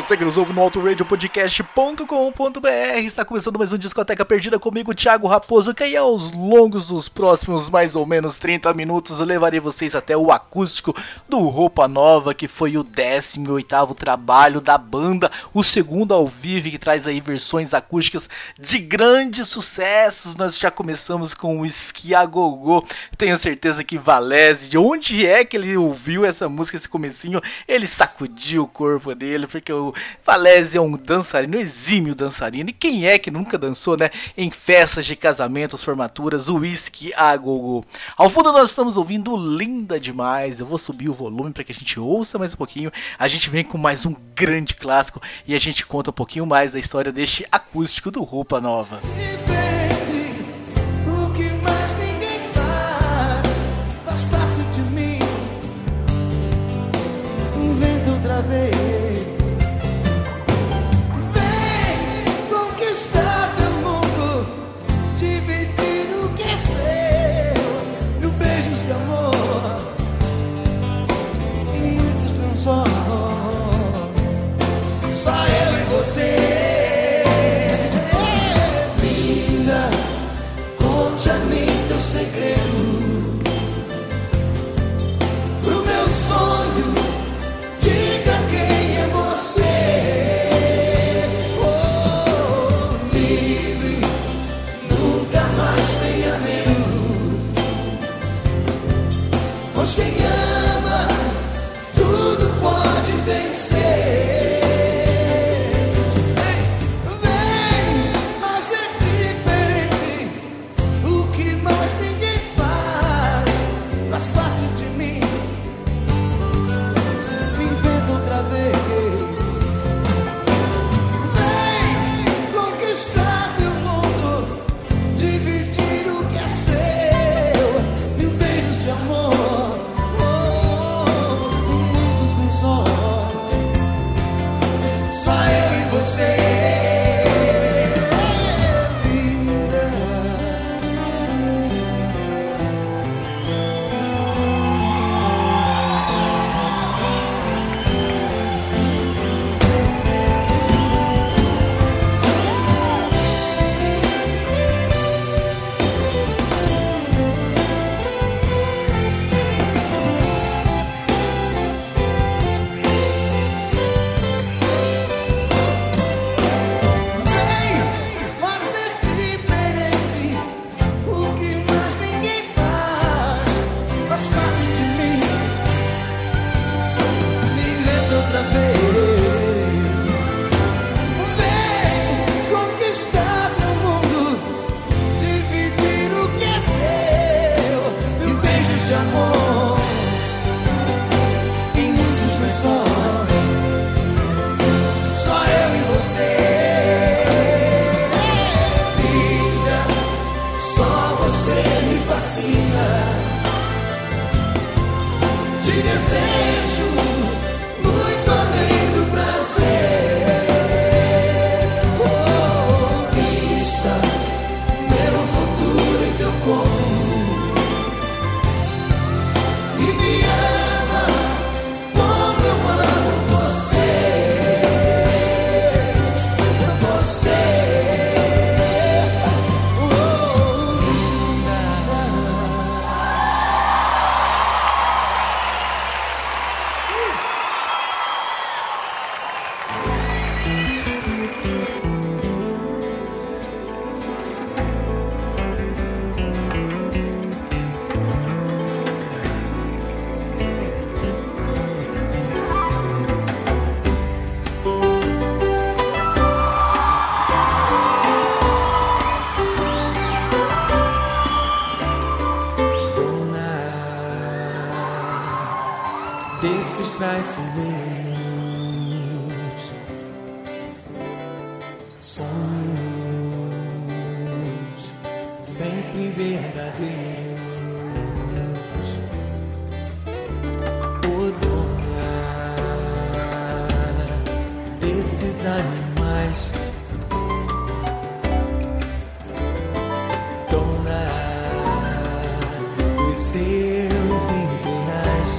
você que nos ouve no autoradiopodcast.com.br. Está começando mais um Discoteca Perdida comigo, Thiago Raposo, que aí aos longos dos próximos mais ou menos 30 minutos eu levarei vocês até o acústico do Roupa Nova, que foi o 18º trabalho da banda, o segundo ao vivo, que traz aí versões acústicas de grandes sucessos. Nós já começamos com o Esquiagogô, tenho certeza que Valese, de onde é que ele ouviu essa música, esse comecinho, ele sacudiu o corpo dele, porque o um dançarino, exímio dançarino. E quem é que nunca dançou, né? Em festas de casamentos, formaturas, uísque a gogo. Ao fundo nós estamos ouvindo Linda Demais. Eu vou subir o volume para que a gente ouça mais um pouquinho. A gente vem com mais um grande clássico e a gente conta um pouquinho mais da história deste acústico do Roupa Nova. Diferente, o você. Te sempre verdadeiros. O dona desses animais. Dona dos seus ideais.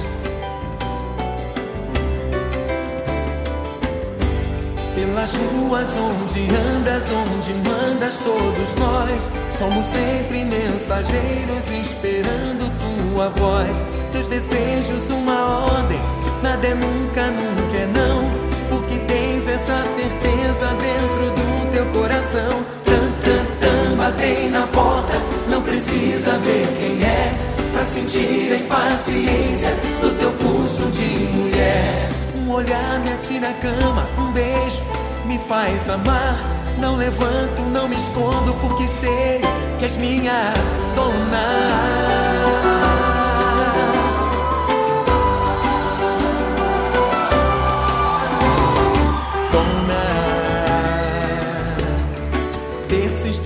Pelas ruas onde andas, onde mandas, todos nós somos sempre mensageiros esperando tua voz. Teus desejos, uma ordem, nada é nunca, nunca é não. Porque tens essa certeza dentro do teu coração. Tan, tan, tan, batei na porta, não precisa ver quem é. Pra sentir a impaciência do teu pulso de mulher. Um olhar me atira a cama, um beijo me faz amar. Não levanto, não me escondo, porque sei que és minha dona.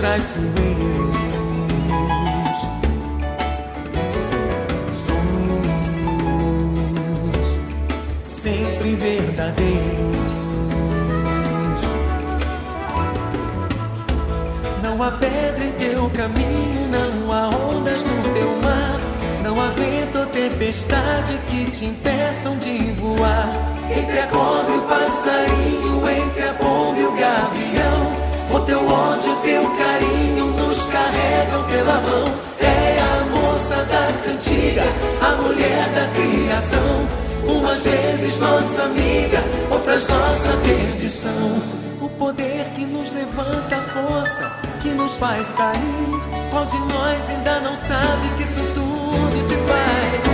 Traiçoeiros, há pedra em teu caminho, não há ondas no teu mar, não há vento ou tempestade que te impeçam de voar. Entre a cobra e o passarinho, entre a pomba e o gavião, o teu ódio, o teu carinho nos carregam pela mão. É a moça da cantiga, a mulher da criação. Umas vezes nossa amiga, outras nossa perdição. O poder que nos levanta a força, que nos faz cair. Qual de nós ainda não sabe que isso tudo te faz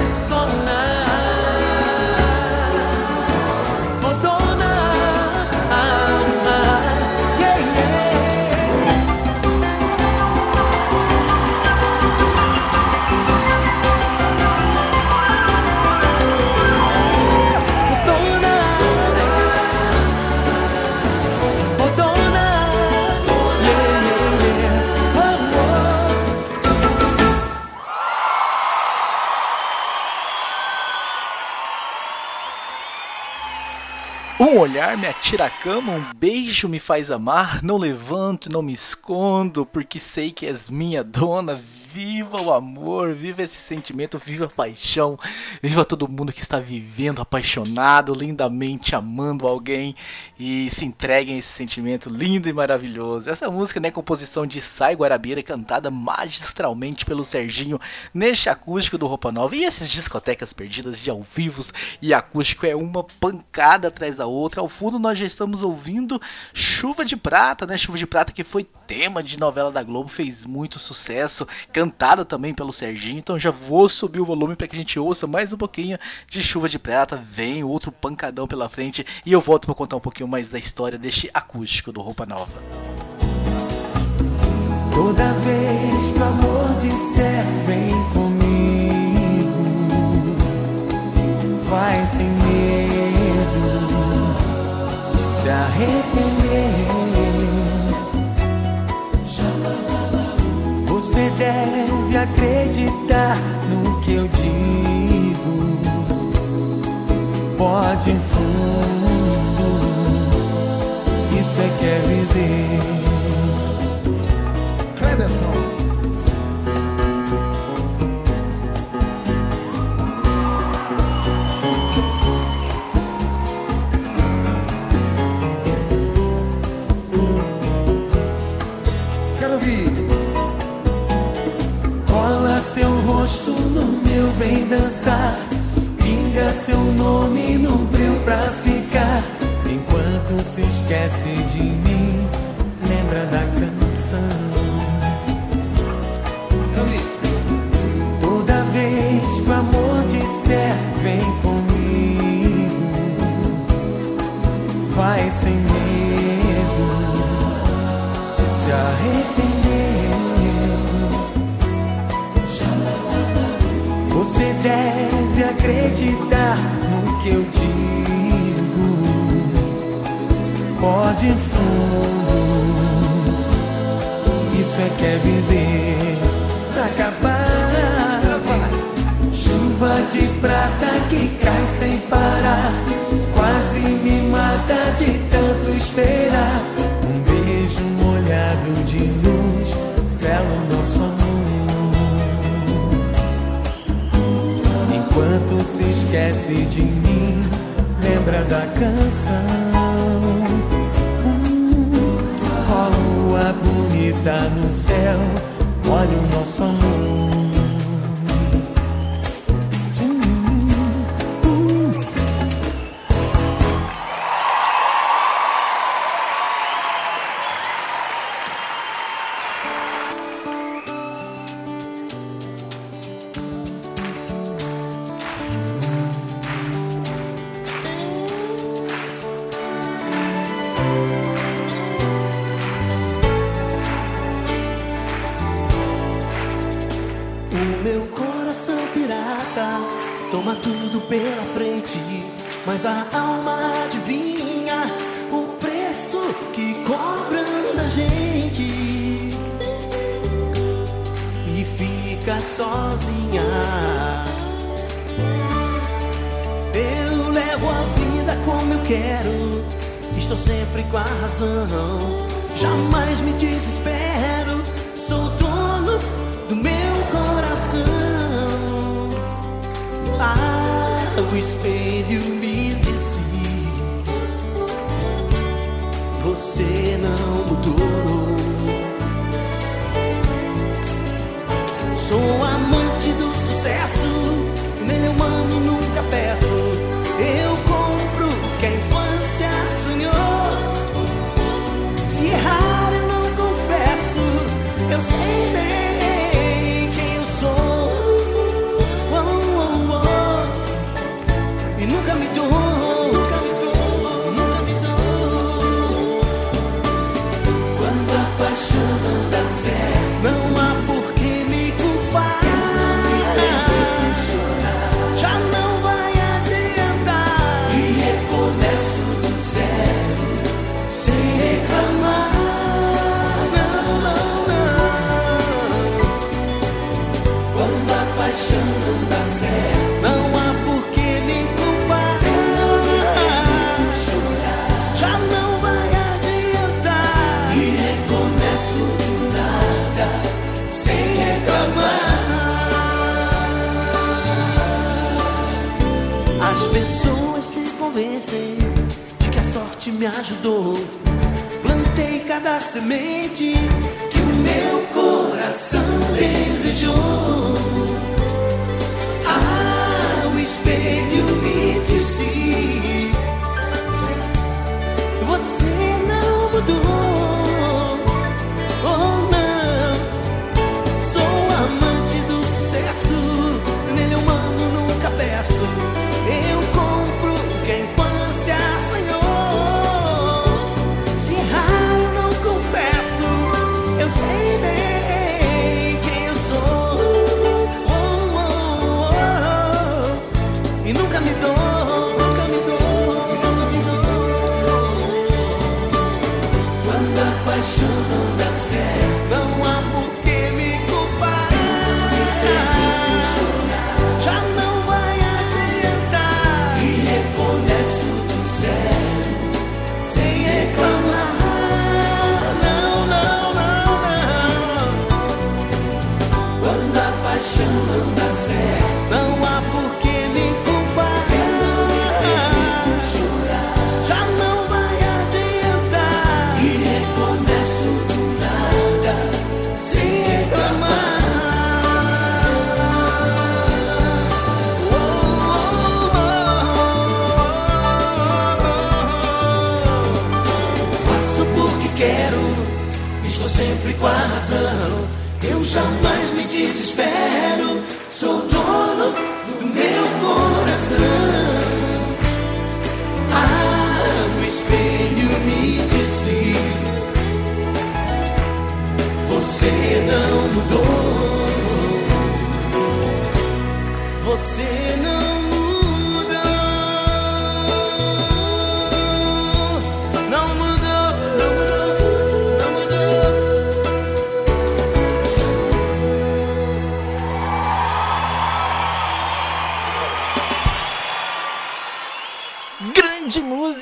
olhar me atira a cama, um beijo me faz amar. Não levanto, não me escondo, porque sei que és minha dona. Viva o amor, viva esse sentimento, viva a paixão, viva todo mundo que está vivendo apaixonado, lindamente amando alguém e se entreguem a esse sentimento lindo e maravilhoso. Essa música né, é composição de Sai Guarabira, cantada magistralmente pelo Serginho neste acústico do Roupa Nova. E esses discotecas perdidas de ao vivos e acústico é uma pancada atrás da outra. Ao fundo nós já estamos ouvindo Chuva de Prata, né? Chuva de Prata que foi tema de novela da Globo, fez muito sucesso, cantado também pelo Serginho. Então já vou subir o volume para que a gente ouça mais um pouquinho de Chuva de Prata. Vem outro pancadão pela frente e eu volto para contar um pouquinho mais da história deste acústico do Roupa Nova. Toda vez que o amor disser vem comigo, vai sem medo de se arrepender. Você deve acreditar no que eu digo. Pode fundo, isso é que é viver. Cleberson. Seu rosto no meu, vem dançar. Pinga seu nome no breu pra ficar. Enquanto se esquece de mim, lembra da canção. Toda vez que o amor disser vem comigo, vai sem medo de se arrepender. Você deve acreditar no que eu digo. Pode fundo, isso é que é viver pra acabar. Chuva de prata que cai sem parar, quase me mata de tanto esperar. Um beijo molhado de luz, sela o nosso amor. Enquanto se esquece de mim, lembra da canção. Ó lua bonita no céu, olha o nosso amor. Jamais me desespero, sou dono do meu coração. Ah, o espelho me disse: Você não mudou. Me ajudou. Plantei cada semente que o meu coração desejou. Não Você não mudou. Você não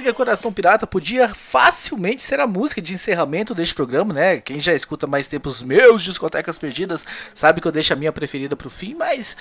Grande música, Coração Pirata, podia facilmente ser a música de encerramento deste programa, né? Quem já escuta mais tempo os meus discotecas perdidas sabe que eu deixo a minha preferida pro fim, mas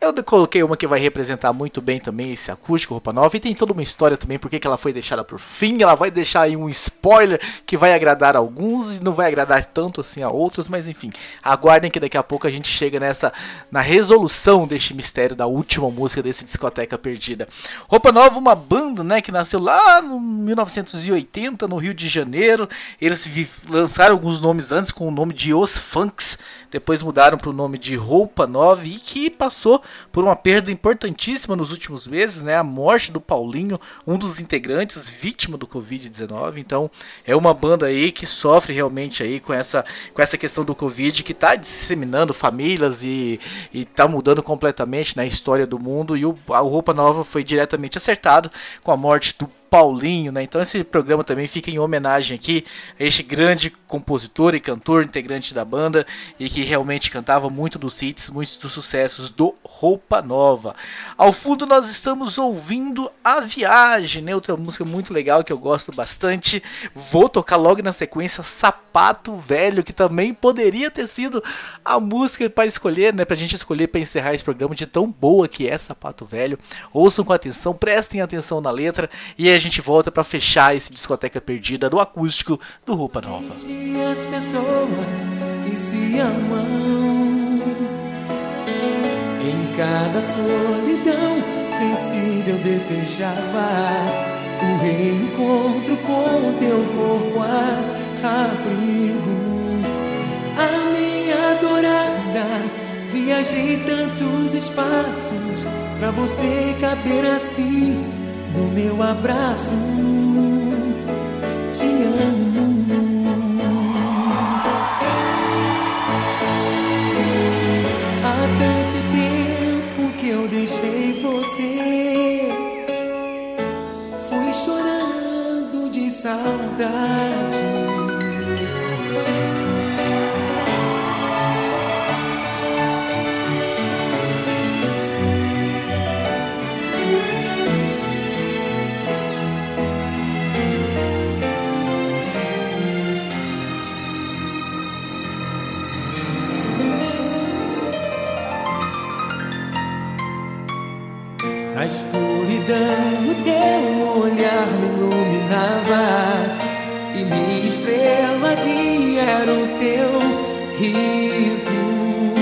eu coloquei uma que vai representar muito bem também esse acústico, roupa nova, e tem toda uma história também porque que ela foi deixada por fim. Ela vai deixar aí um spoiler que vai agradar a alguns e não vai agradar tanto assim a outros, mas enfim, aguardem que daqui a pouco a gente chega nessa na resolução deste mistério da última música desse discoteca perdida. Roupa Nova, uma banda, né, que nasceu lá no 1980 no Rio de Janeiro. Eles lançaram alguns nomes antes com o nome de Os Funks, depois mudaram para o nome de Roupa Nova e que passou por uma perda importantíssima nos últimos meses, né? A morte do Paulinho, um dos integrantes vítima do Covid-19. Então, é uma banda aí que sofre realmente aí com essa, com essa questão do Covid, que está disseminando famílias e, está mudando completamente na né, história do mundo. E o, a Roupa Nova foi diretamente acertado com a morte do Paulinho, né? Então esse programa também fica em homenagem aqui a este grande compositor e cantor, integrante da banda e que realmente cantava muito dos hits, muitos dos sucessos do Roupa Nova. Ao fundo nós estamos ouvindo A Viagem, né? Outra música muito legal que eu gosto bastante. Vou tocar logo na sequência Sapato Velho, que também poderia ter sido a música para escolher, né? Pra gente escolher para encerrar esse programa de tão boa que é Sapato Velho. Ouçam com atenção, prestem atenção na letra e a gente volta para fechar esse discoteca perdida do acústico do Roupa Nova. As pessoas que se amam em cada solidão vencida eu desejava o reencontro com o teu corpo a abrigo. A minha adorada, viajei tantos espaços para você caber assim no meu abraço. Te amo. Há tanto tempo que eu deixei você. Fui chorando de saudade. Riso.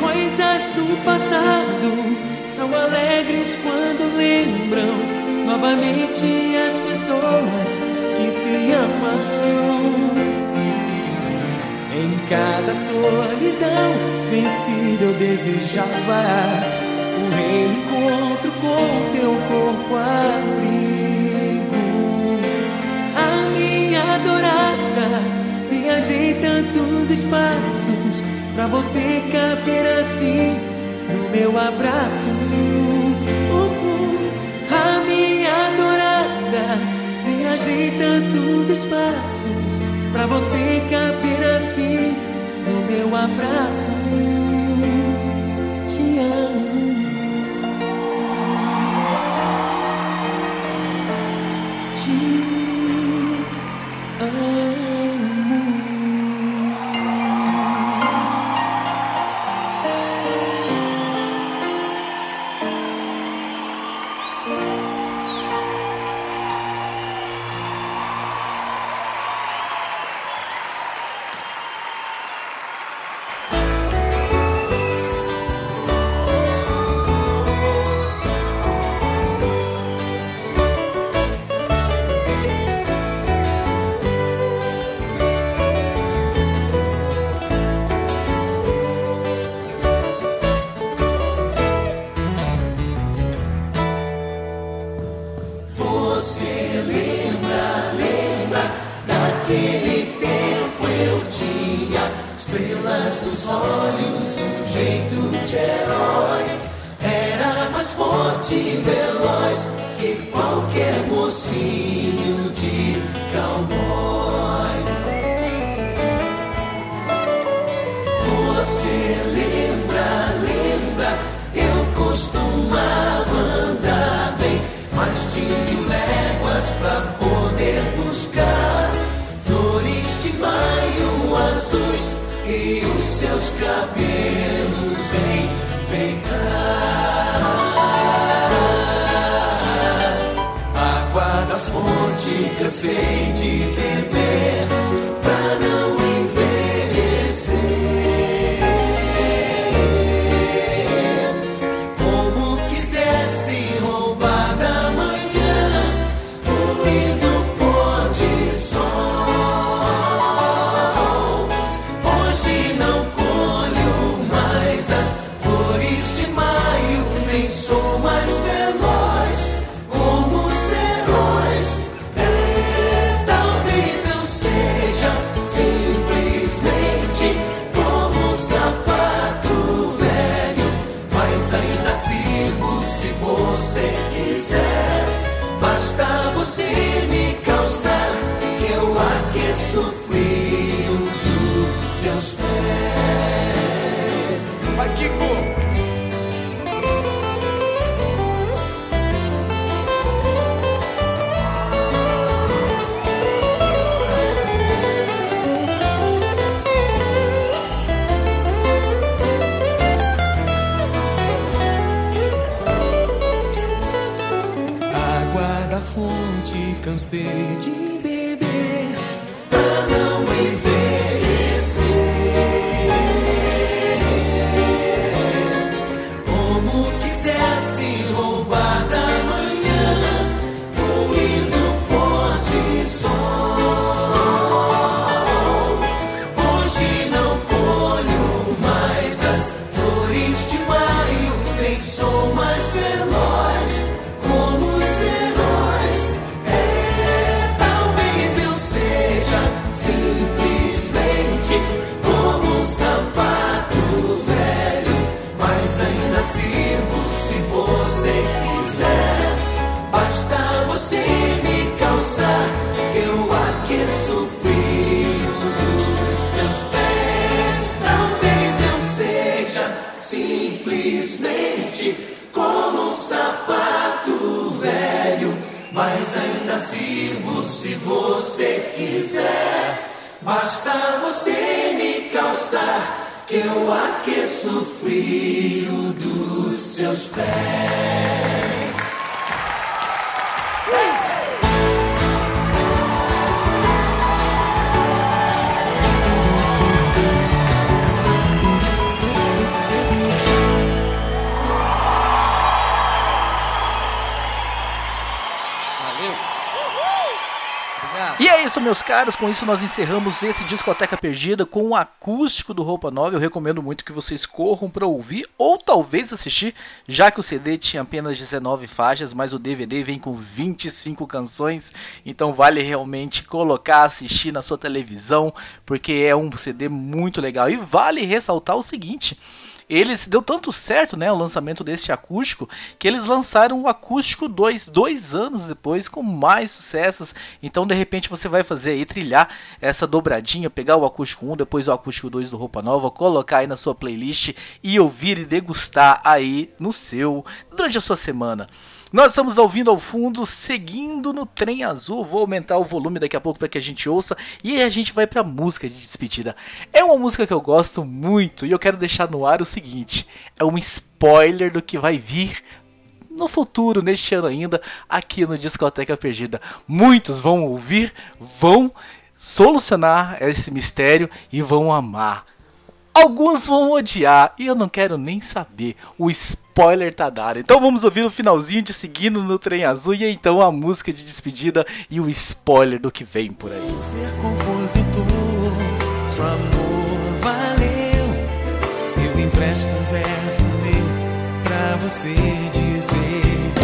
Coisas do passado são alegres quando lembram novamente as pessoas que se amam. Em cada solidão vencida eu desejava um reencontro com teu corpo abrigo. Tantos espaços pra você caber assim no meu abraço. Uh, uh. A minha adorada, viajei tantos espaços pra você caber assim no meu abraço. Hoje não colho mais as flores demais. Abrasivo se você quiser. Basta você me calçar que eu aqueço o frio dos seus pés. É isso, meus caros. Com isso, nós encerramos esse Discoteca Perdida com o acústico do Roupa Nova. Eu recomendo muito que vocês corram para ouvir ou talvez assistir, já que o CD tinha apenas 19 faixas, mas o DVD vem com 25 canções. Então, vale realmente colocar, assistir na sua televisão, porque é um CD muito legal. E vale ressaltar o seguinte. Eles deu tanto certo, né, o lançamento desse acústico, que eles lançaram o acústico 2, dois anos depois, com mais sucessos. Então, de repente, você vai fazer aí, trilhar essa dobradinha, pegar o acústico 1, depois o acústico 2 do Roupa Nova, colocar aí na sua playlist e ouvir e degustar aí no seu, durante a sua semana. Nós estamos ouvindo ao fundo, seguindo no trem azul. Vou aumentar o volume daqui a pouco para que a gente ouça. E a gente vai para música de despedida. É uma música que eu gosto muito e eu quero deixar no ar o seguinte: é um spoiler do que vai vir no futuro, neste ano ainda, aqui no Discoteca Perdida. Muitos vão ouvir, vão solucionar esse mistério e vão amar. Alguns vão odiar e eu não quero nem saber. O spoiler tá dado. Então vamos ouvir o finalzinho de Seguindo no Trem Azul e então a música de despedida e o spoiler do que vem por aí. ser compositor, seu amor valeu. Eu empresto um verso meu pra você dizer.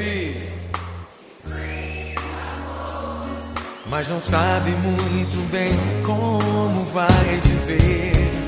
Ouvir. Mas não sabe muito bem como vai dizer.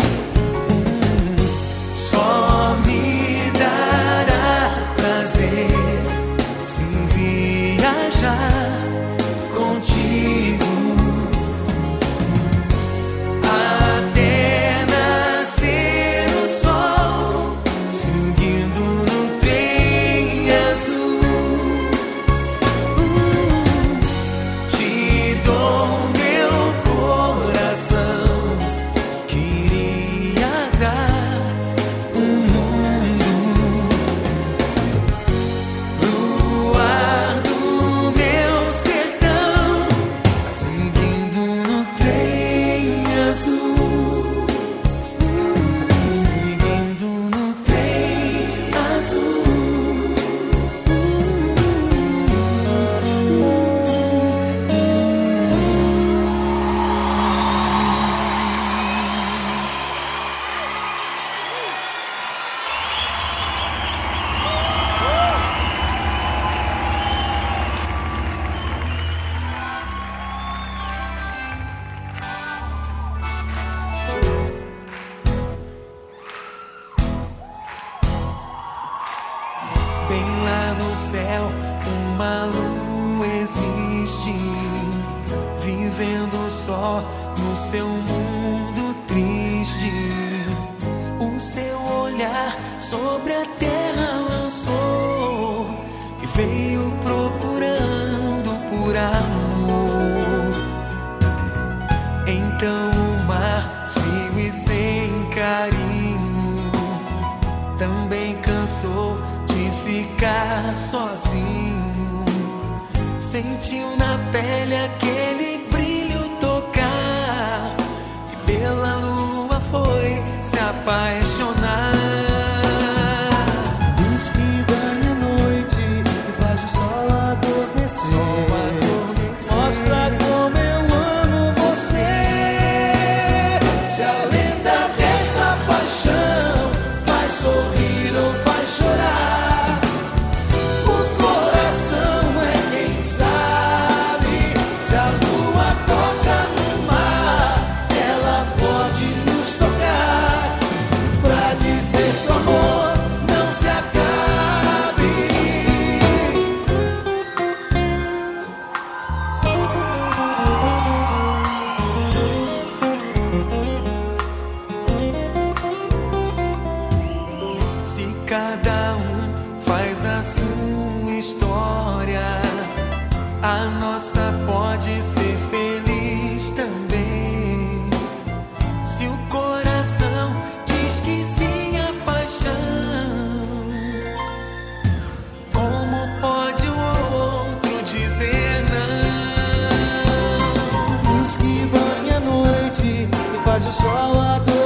paz. o sol adorou.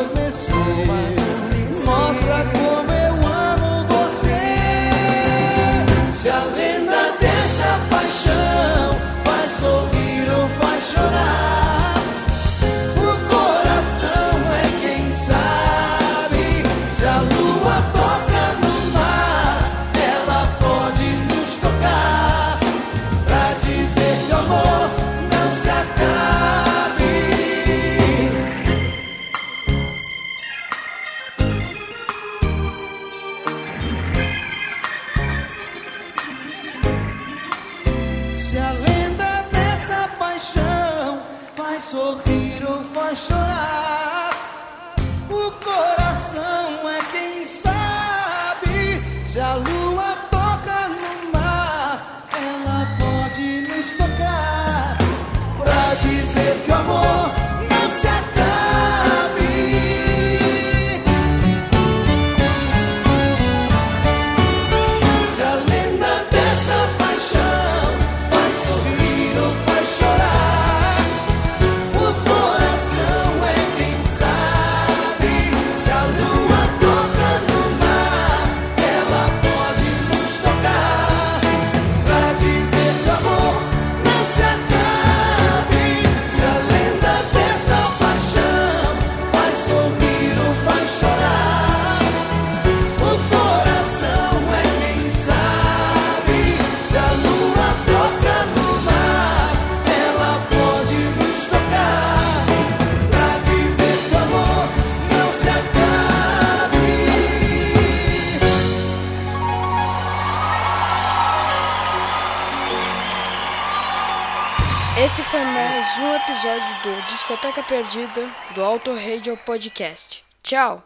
Perdida do Auto Radio Podcast. Tchau!